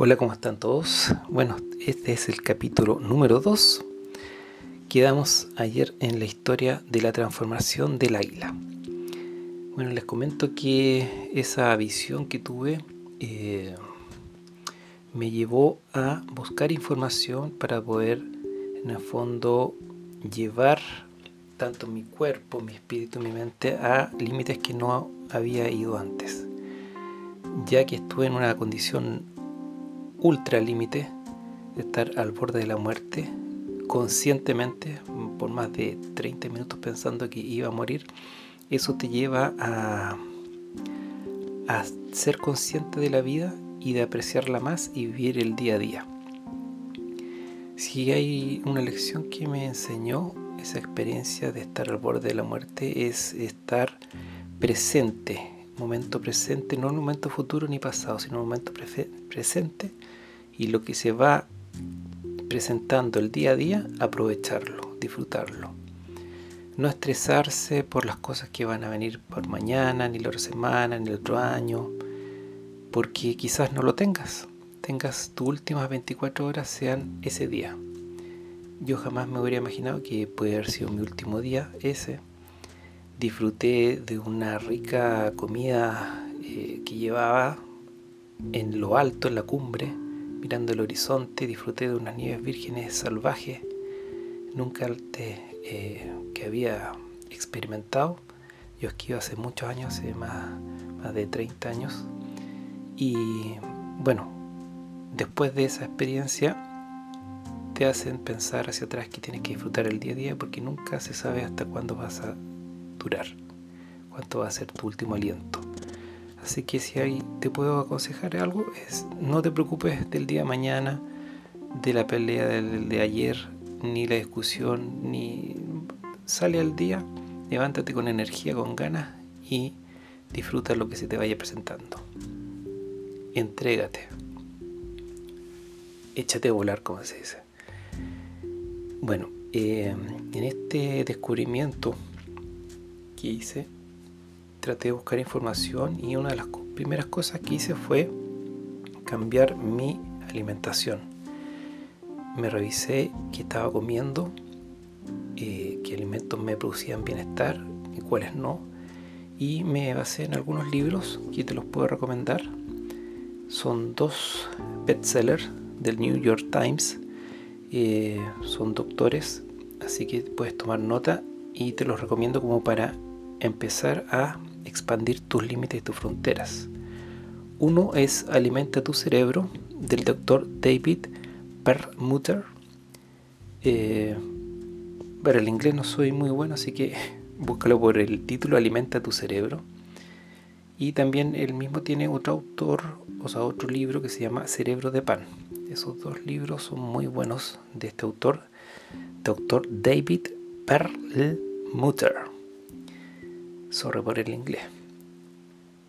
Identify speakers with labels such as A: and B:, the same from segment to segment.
A: Hola, ¿cómo están todos? Bueno, este es el capítulo número 2. Quedamos ayer en la historia de la transformación del águila. Bueno, les comento que esa visión que tuve eh, me llevó a buscar información para poder, en el fondo, llevar tanto mi cuerpo, mi espíritu, mi mente a límites que no había ido antes. Ya que estuve en una condición ultra límite de estar al borde de la muerte conscientemente por más de 30 minutos pensando que iba a morir, eso te lleva a, a ser consciente de la vida y de apreciarla más y vivir el día a día. Si hay una lección que me enseñó esa experiencia de estar al borde de la muerte es estar presente, momento presente, no un momento futuro ni pasado, sino un momento presente y lo que se va presentando el día a día, aprovecharlo, disfrutarlo. No estresarse por las cosas que van a venir por mañana, ni la otra semana, ni el otro año, porque quizás no lo tengas. Tengas tus últimas 24 horas sean ese día. Yo jamás me hubiera imaginado que puede haber sido mi último día ese. Disfruté de una rica comida eh, que llevaba en lo alto, en la cumbre, mirando el horizonte, disfruté de unas nieves vírgenes salvajes, nunca antes eh, que había experimentado. Yo esquivo hace muchos años, hace más, más de 30 años. Y bueno, después de esa experiencia te hacen pensar hacia atrás que tienes que disfrutar el día a día porque nunca se sabe hasta cuándo vas a durar, cuánto va a ser tu último aliento. Así que si ahí te puedo aconsejar algo, es no te preocupes del día de mañana, de la pelea del, de ayer, ni la discusión, ni sale al día, levántate con energía, con ganas y disfruta lo que se te vaya presentando. Entrégate. Échate a volar, como se dice. Bueno, eh, en este descubrimiento que hice, traté de buscar información y una de las primeras cosas que hice fue cambiar mi alimentación. Me revisé qué estaba comiendo, eh, qué alimentos me producían bienestar y cuáles no. Y me basé en algunos libros que te los puedo recomendar. Son dos bestsellers del New York Times. Eh, son doctores, así que puedes tomar nota y te los recomiendo como para empezar a expandir tus límites y tus fronteras. Uno es Alimenta tu cerebro del doctor David Perlmutter. Eh, para el inglés no soy muy bueno, así que búscalo por el título Alimenta tu cerebro. Y también él mismo tiene otro autor, o sea, otro libro que se llama Cerebro de Pan. Esos dos libros son muy buenos de este autor, doctor David Perlmutter sobre por el inglés.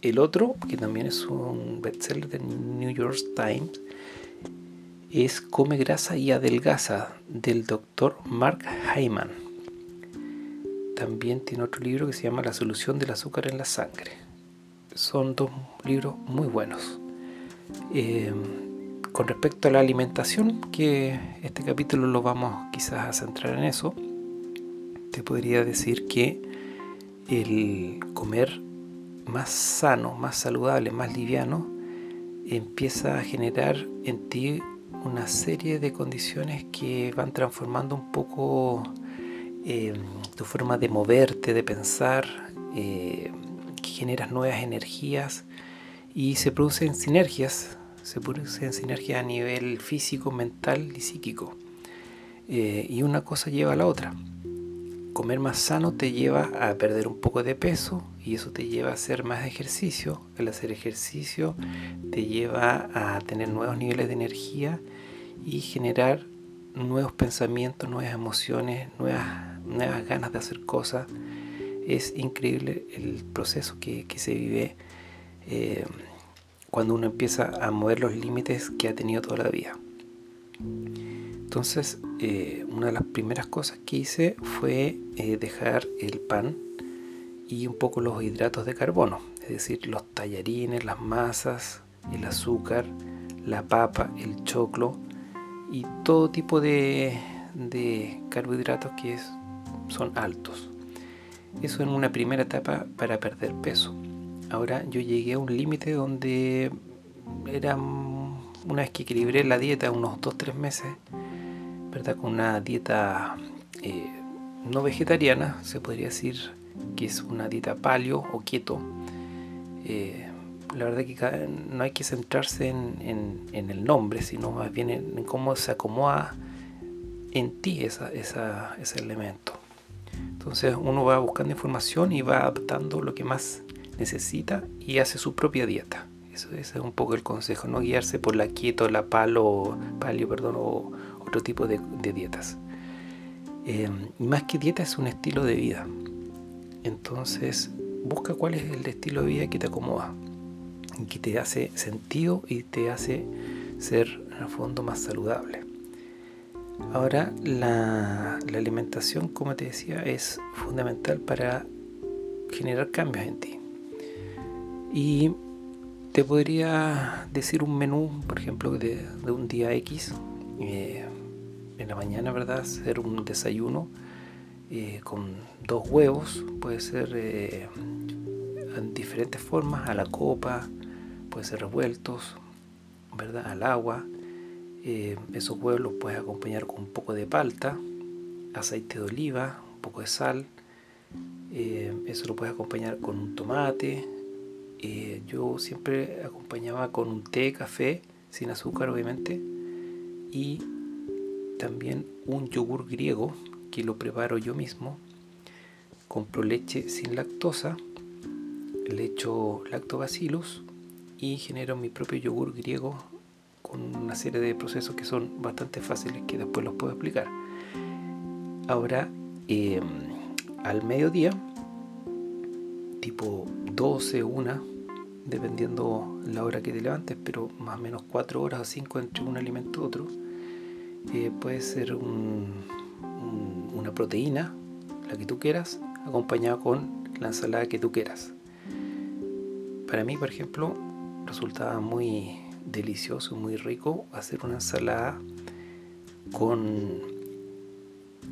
A: El otro, que también es un bestseller del New York Times, es Come grasa y adelgaza del doctor Mark Hyman. También tiene otro libro que se llama La solución del azúcar en la sangre. Son dos libros muy buenos. Eh, con respecto a la alimentación, que este capítulo lo vamos quizás a centrar en eso, te podría decir que el comer más sano, más saludable, más liviano, empieza a generar en ti una serie de condiciones que van transformando un poco eh, tu forma de moverte, de pensar, eh, que generas nuevas energías y se producen sinergias, se producen sinergias a nivel físico, mental y psíquico. Eh, y una cosa lleva a la otra comer más sano te lleva a perder un poco de peso y eso te lleva a hacer más ejercicio. El hacer ejercicio te lleva a tener nuevos niveles de energía y generar nuevos pensamientos, nuevas emociones, nuevas, nuevas ganas de hacer cosas. Es increíble el proceso que, se vive eh, cuando uno empieza a mover los límites que ha tenido toda la vida. Entonces, eh, una de las primeras cosas que hice fue eh, dejar el pan y un poco los hidratos de carbono, es decir, los tallarines, las masas, el azúcar, la papa, el choclo y todo tipo de, carbohidratos que son altos. Eso en una primera etapa para perder peso. Ahora yo llegué a un límite donde era una vez que equilibré la dieta, unos 2-3 meses, ¿verdad? Con una dieta eh, no vegetariana, se podría decir que es una dieta paleo o keto. Eh, la verdad que no hay que centrarse en, el nombre, sino más bien en, cómo se acomoda en ti ese elemento. Entonces uno va buscando información y va adaptando lo que más necesita y hace su propia dieta. Eso, ese es un poco el consejo, no guiarse por la keto, la palo, palio, perdón, o otro tipo de, dietas. Eh, más que dieta es un estilo de vida. Entonces busca cuál es el estilo de vida que te acomoda, que te hace sentido y te hace ser en el fondo más saludable. Ahora la, alimentación, como te decía, es fundamental para generar cambios en ti. Y te podría decir un menú, por ejemplo, de, un día X, eh, en la mañana, ¿verdad? Hacer un desayuno eh, con dos huevos, puede ser eh, en diferentes formas, a la copa, puede ser revueltos, ¿verdad? Al agua. esos huevos los puedes acompañar con un poco de palta, aceite de oliva, un poco de sal. eso lo puedes acompañar con un tomate, eh, yo siempre acompañaba con un té, café, sin azúcar obviamente, y también un yogur griego que lo preparo yo mismo. Compro leche sin lactosa, le echo lactobacillus y genero mi propio yogur griego con una serie de procesos que son bastante fáciles que después los puedo explicar. Ahora, em, al mediodía, tipo 12, 1, dependiendo la hora que te levantes, pero más o menos 4 horas o 5 entre un alimento y otro. Eh, puede ser una proteína, la que tú quieras, acompañada con la ensalada que tú quieras. Para mí, por ejemplo, resultaba muy delicioso, muy rico hacer una ensalada con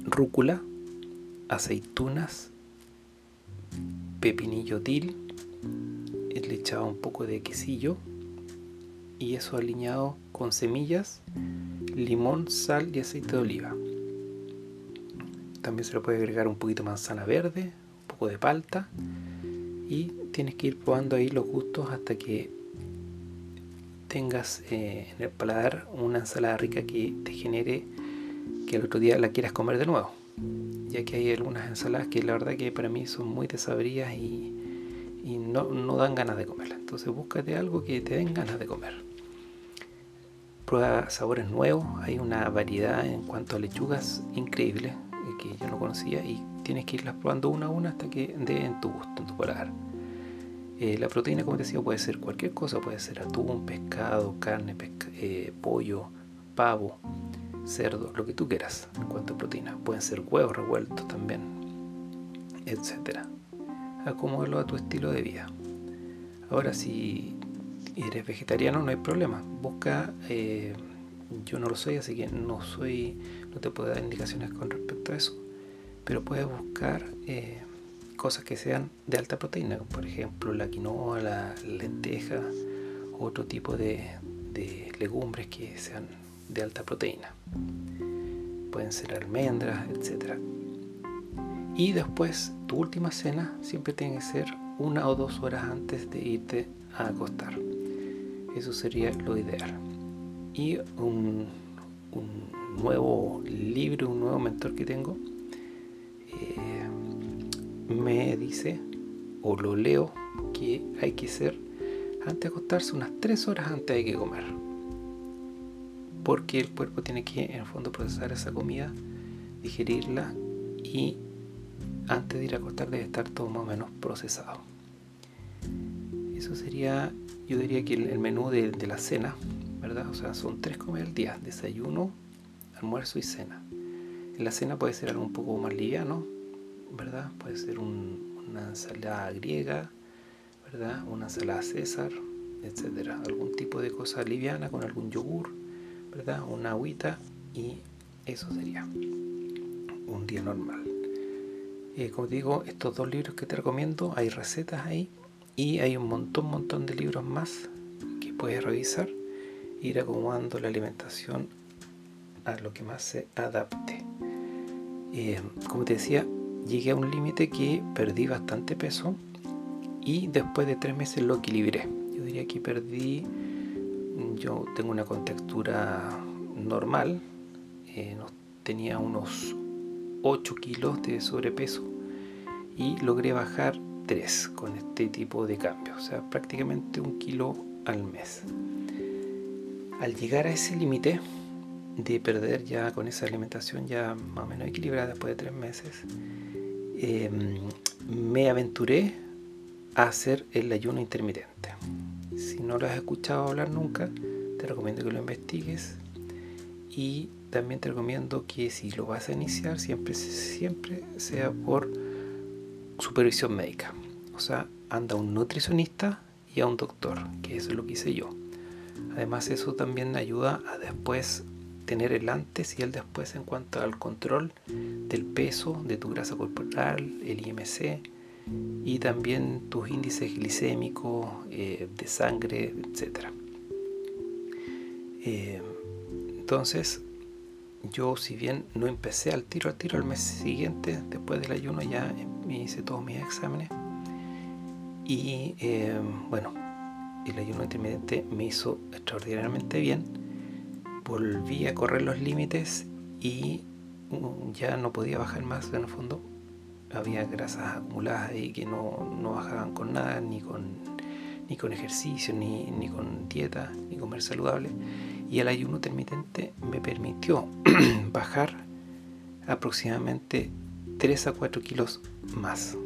A: rúcula, aceitunas, pepinillo til, le echaba un poco de quesillo y eso alineado con semillas, limón, sal y aceite de oliva. También se le puede agregar un poquito de manzana verde, un poco de palta y tienes que ir probando ahí los gustos hasta que tengas eh, en el paladar una ensalada rica que te genere que el otro día la quieras comer de nuevo ya que hay algunas ensaladas que la verdad que para mí son muy desabridas y y no, no dan ganas de comerla. Entonces búscate algo que te den ganas de comer. Prueba sabores nuevos, hay una variedad en cuanto a lechugas increíble eh, que yo no conocía y tienes que irlas probando una a una hasta que den en tu gusto, en tu paladar. Eh, la proteína, como te decía, puede ser cualquier cosa, puede ser atún, pescado, carne, eh, pollo, pavo, cerdo, lo que tú quieras en cuanto a proteína. Pueden ser huevos revueltos también, etcétera acomódalo a tu estilo de vida. Ahora, si eres vegetariano, no hay problema. Busca, eh, yo no lo soy, así que no soy, no te puedo dar indicaciones con respecto a eso. Pero puedes buscar eh, cosas que sean de alta proteína, por ejemplo la quinoa, la lenteja, otro tipo de, de legumbres que sean de alta proteína. Pueden ser almendras, etcétera. Y después, tu última cena siempre tiene que ser una o dos horas antes de irte a acostar. Eso sería lo ideal. Y un, nuevo libro, un nuevo mentor que tengo, eh, me dice, o lo leo, que hay que ser antes de acostarse unas tres horas antes de que comer. Porque el cuerpo tiene que, en el fondo, procesar esa comida, digerirla y antes de ir a acostar debe estar todo más o menos procesado. Eso sería, yo diría que el, menú de, la cena, ¿verdad? O sea, son tres comidas al día, desayuno, almuerzo y cena. En la cena puede ser algo un poco más liviano, ¿verdad? Puede ser una ensalada griega, ¿verdad? Una ensalada César, etcétera. Algún tipo de cosa liviana con algún yogur, ¿verdad? Una agüita y eso sería un día normal. Eh, como te digo, estos dos libros que te recomiendo, hay recetas ahí y hay un montón, montón de libros más que puedes revisar, ir acomodando la alimentación a lo que más se adapte. Eh, como te decía, llegué a un límite que perdí bastante peso y después de tres meses lo equilibré. Yo diría que perdí, yo tengo una contextura normal, eh, tenía unos 8 kilos de sobrepeso y logré bajar 3 con este tipo de cambio, o sea, prácticamente un kilo al mes. Al llegar a ese límite de perder ya con esa alimentación ya más o menos equilibrada después de 3 meses, em, me aventuré a hacer el ayuno intermitente. Si no lo has escuchado hablar nunca, te recomiendo que lo investigues y también te recomiendo que si lo vas a iniciar siempre, siempre sea por supervisión médica. O sea, anda un nutricionista y a un doctor, que eso es lo que hice yo. Además eso también ayuda a después tener el antes y el después en cuanto al control del peso, de tu grasa corporal, el IMC y también tus índices glicémicos, eh, de sangre, etc. Eh, entonces, yo si bien no empecé al tiro al tiro al mes siguiente, después del ayuno ya me hice todos mis exámenes y eh, bueno, el ayuno intermitente me hizo extraordinariamente bien, volví a correr los límites y mm, ya no podía bajar más en el fondo, había grasas acumuladas ahí que no, no bajaban con nada, ni con, ni con ejercicio, ni, ni con dieta, ni comer saludable. Y el ayuno intermitente me permitió bajar aproximadamente 3 a 4 kilos más.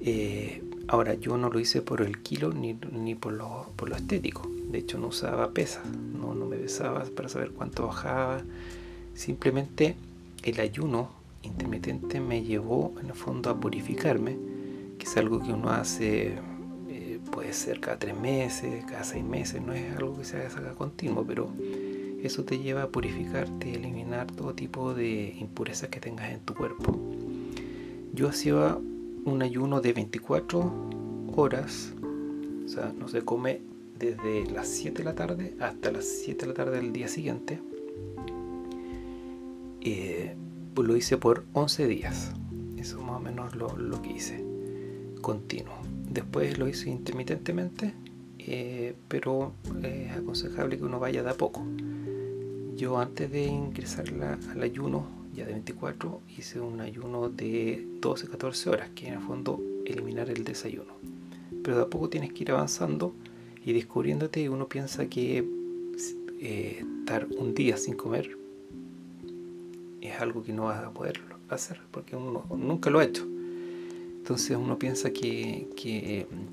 A: Eh, ahora, yo no lo hice por el kilo ni, por, lo, por, lo, estético. De hecho, no usaba pesas, no, no me pesaba para saber cuánto bajaba. Simplemente el ayuno intermitente me llevó en el fondo a purificarme, que es algo que uno hace puede ser cada tres meses, cada seis meses, no es algo que se haga continuo, pero eso te lleva a purificarte eliminar todo tipo de impurezas que tengas en tu cuerpo. Yo hacía un ayuno de 24 horas, o sea, no se come desde las 7 de la tarde hasta las 7 de la tarde del día siguiente. Eh, pues lo hice por 11 días. Eso más o menos lo, lo que hice. Continuo. Después lo hice intermitentemente, eh, pero es aconsejable que uno vaya de a poco. Yo antes de ingresar al ayuno, ya de 24, hice un ayuno de 12-14 horas, que en el fondo eliminar el desayuno. Pero de a poco tienes que ir avanzando y descubriéndote uno piensa que eh, estar un día sin comer es algo que no vas a poder hacer, porque uno nunca lo ha hecho. Entonces uno piensa que,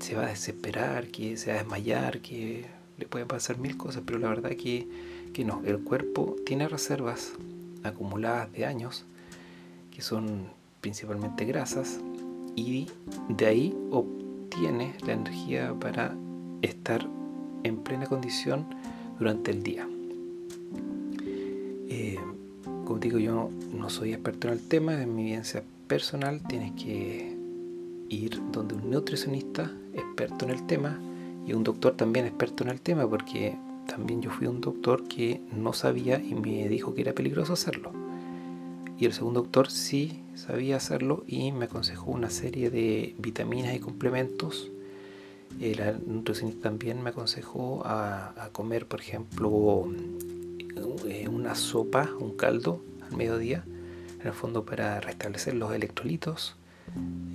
A: se va a desesperar, que se va a desmayar, que le pueden pasar mil cosas, pero la verdad que, que no, el cuerpo tiene reservas acumuladas de años, que son principalmente grasas, y de ahí obtiene la energía para estar en plena condición durante el día. Eh, como digo, yo no soy experto en el tema, en mi vivencia personal tienes que ir donde un nutricionista experto en el tema y un doctor también experto en el tema, porque también yo fui un doctor que no sabía y me dijo que era peligroso hacerlo. Y el segundo doctor sí sabía hacerlo y me aconsejó una serie de vitaminas y complementos. El nutricionista también me aconsejó a, comer, por ejemplo, eh, una sopa, un caldo al mediodía, en el fondo para restablecer los electrolitos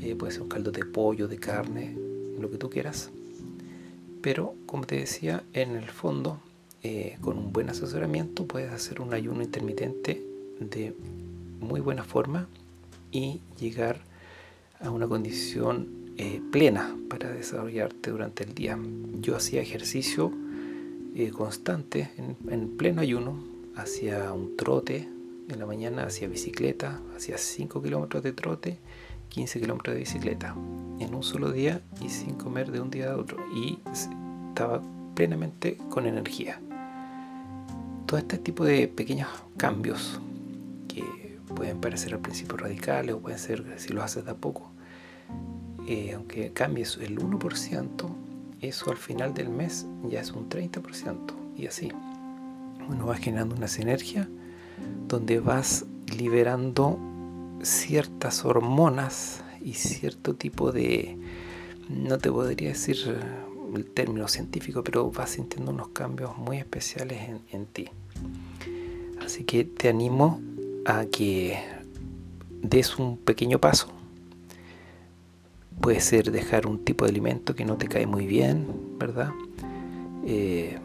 A: eh, puede ser un caldo de pollo, de carne, lo que tú quieras. Pero, como te decía, en el fondo, eh, con un buen asesoramiento puedes hacer un ayuno intermitente de muy buena forma y llegar a una condición eh, plena para desarrollarte durante el día. Yo hacía ejercicio constante en, en, pleno ayuno, hacía un trote en la mañana, hacía bicicleta, hacía 5 kilómetros de trote 15 kilómetros de bicicleta en un solo día y sin comer de un día a otro. Y estaba plenamente con energía. Todo este tipo de pequeños cambios que pueden parecer al principio radicales o pueden ser si lo haces de a poco, eh, aunque cambies el 1%, eso al final del mes ya es un 30% y así. Uno va generando una sinergia donde vas liberando ciertas hormonas y cierto tipo de, no te podría decir el término científico, pero vas sintiendo unos cambios muy especiales en, en ti. Así que te animo a que des un pequeño paso. Puede ser dejar un tipo de alimento que no te cae muy bien, ¿verdad? Eh,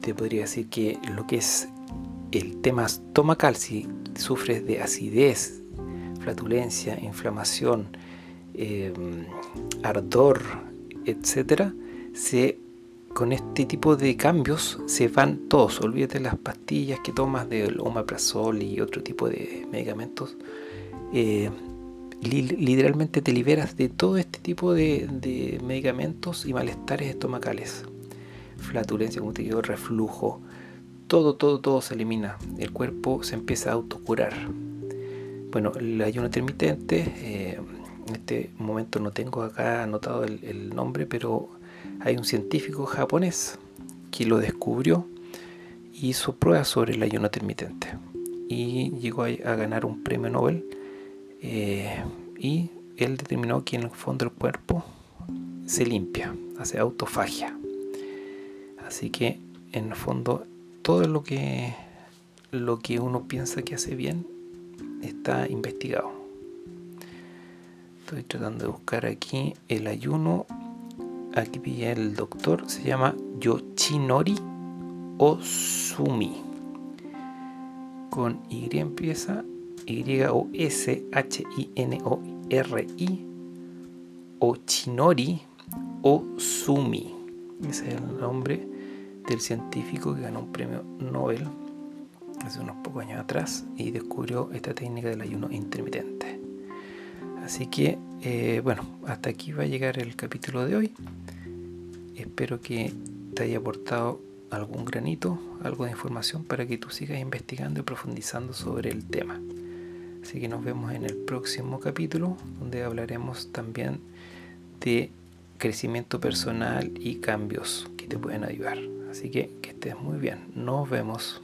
A: te podría decir que lo que es el tema estomacal, si sufres de acidez, flatulencia, inflamación, eh, ardor, etcétera, se con este tipo de cambios se van todos. Olvídate las pastillas que tomas del omeprazol y otro tipo de medicamentos. Eh, literalmente te liberas de todo este tipo de, medicamentos y malestares estomacales. Flatulencia, como te digo, reflujo. Todo, todo, todo se elimina. El cuerpo se empieza a autocurar. Bueno, el ayuno intermitente, eh, en este momento no tengo acá anotado el nombre, pero hay un científico japonés que lo descubrió y hizo pruebas sobre el ayuno intermitente y llegó a, ganar un premio Nobel eh, y él determinó que en el fondo del cuerpo se limpia, hace autofagia. Así que en el fondo todo lo que lo que uno piensa que hace bien está investigado. Estoy tratando de buscar aquí el ayuno aquí pillé el doctor, se llama Yoshinori Osumi. Con Y empieza, Y-O-S-H-I-N-O-R-I, Ochinori Osumi. Ese es el nombre del científico que ganó un premio Nobel hace unos pocos años atrás y descubrió esta técnica del ayuno intermitente. Así que, eh, bueno, hasta aquí va a llegar el capítulo de hoy. Espero que te haya aportado algún granito, algo de información para que tú sigas investigando y profundizando sobre el tema. Así que nos vemos en el próximo capítulo donde hablaremos también de crecimiento personal y cambios que te pueden ayudar. Así que que estés muy bien. Nos vemos.